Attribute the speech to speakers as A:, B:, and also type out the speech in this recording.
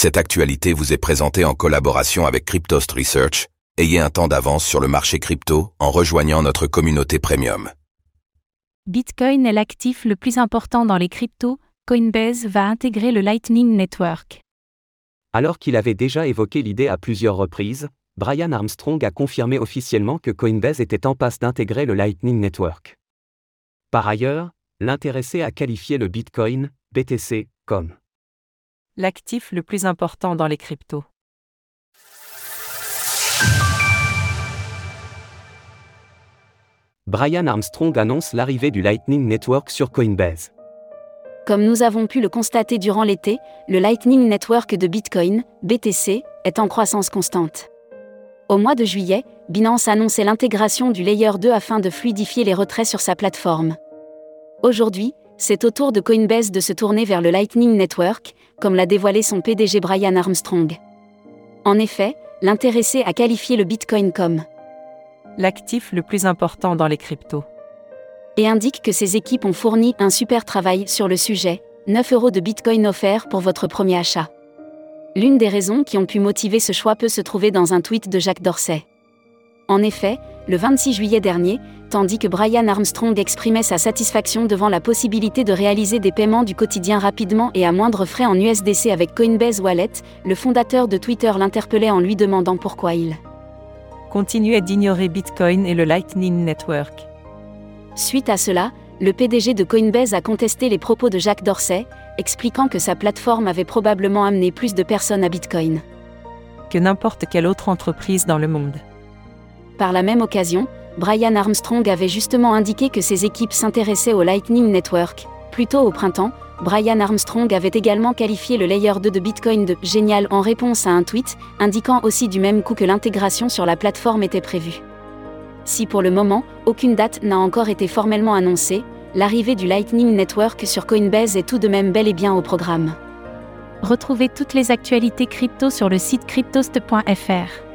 A: Cette actualité vous est présentée en collaboration avec Cryptost Research. Ayez un temps d'avance sur le marché crypto en rejoignant notre communauté premium.
B: Bitcoin est l'actif le plus important dans les cryptos. Coinbase va intégrer le Lightning Network.
C: Alors qu'il avait déjà évoqué l'idée à plusieurs reprises, Brian Armstrong a confirmé officiellement que Coinbase était en passe d'intégrer le Lightning Network. Par ailleurs, l'intéressé a qualifié le Bitcoin, BTC, comme
D: l'actif le plus important dans les cryptos.
C: Brian Armstrong annonce l'arrivée du Lightning Network sur Coinbase.
E: Comme nous avons pu le constater durant l'été, le Lightning Network de Bitcoin, BTC, est en croissance constante. Au mois de juillet, Binance annonçait l'intégration du Layer 2 afin de fluidifier les retraits sur sa plateforme. Aujourd'hui, c'est au tour de Coinbase de se tourner vers le Lightning Network, comme l'a dévoilé son PDG Brian Armstrong. En effet, l'intéressé a qualifié le Bitcoin comme
D: l'actif le plus important dans les cryptos.
E: Et indique que ses équipes ont fourni un super travail sur le sujet, 9 euros de Bitcoin offerts pour votre premier achat. L'une des raisons qui ont pu motiver ce choix peut se trouver dans un tweet de Jacques Dorsey. En effet, le 26 juillet dernier, tandis que Brian Armstrong exprimait sa satisfaction devant la possibilité de réaliser des paiements du quotidien rapidement et à moindre frais en USDC avec Coinbase Wallet, le fondateur de Twitter l'interpellait en lui demandant pourquoi il
D: continuait d'ignorer Bitcoin et le Lightning Network.
E: Suite à cela, le PDG de Coinbase a contesté les propos de Jacques Dorsey, expliquant que sa plateforme avait probablement amené plus de personnes à Bitcoin
D: que n'importe quelle autre entreprise dans le monde.
E: Par la même occasion, Brian Armstrong avait justement indiqué que ses équipes s'intéressaient au Lightning Network. Plus tôt au printemps, Brian Armstrong avait également qualifié le Layer 2 de Bitcoin de génial en réponse à un tweet, indiquant aussi du même coup que l'intégration sur la plateforme était prévue. Si pour le moment, aucune date n'a encore été formellement annoncée, l'arrivée du Lightning Network sur Coinbase est tout de même bel et bien au programme.
B: Retrouvez toutes les actualités crypto sur le site cryptost.fr.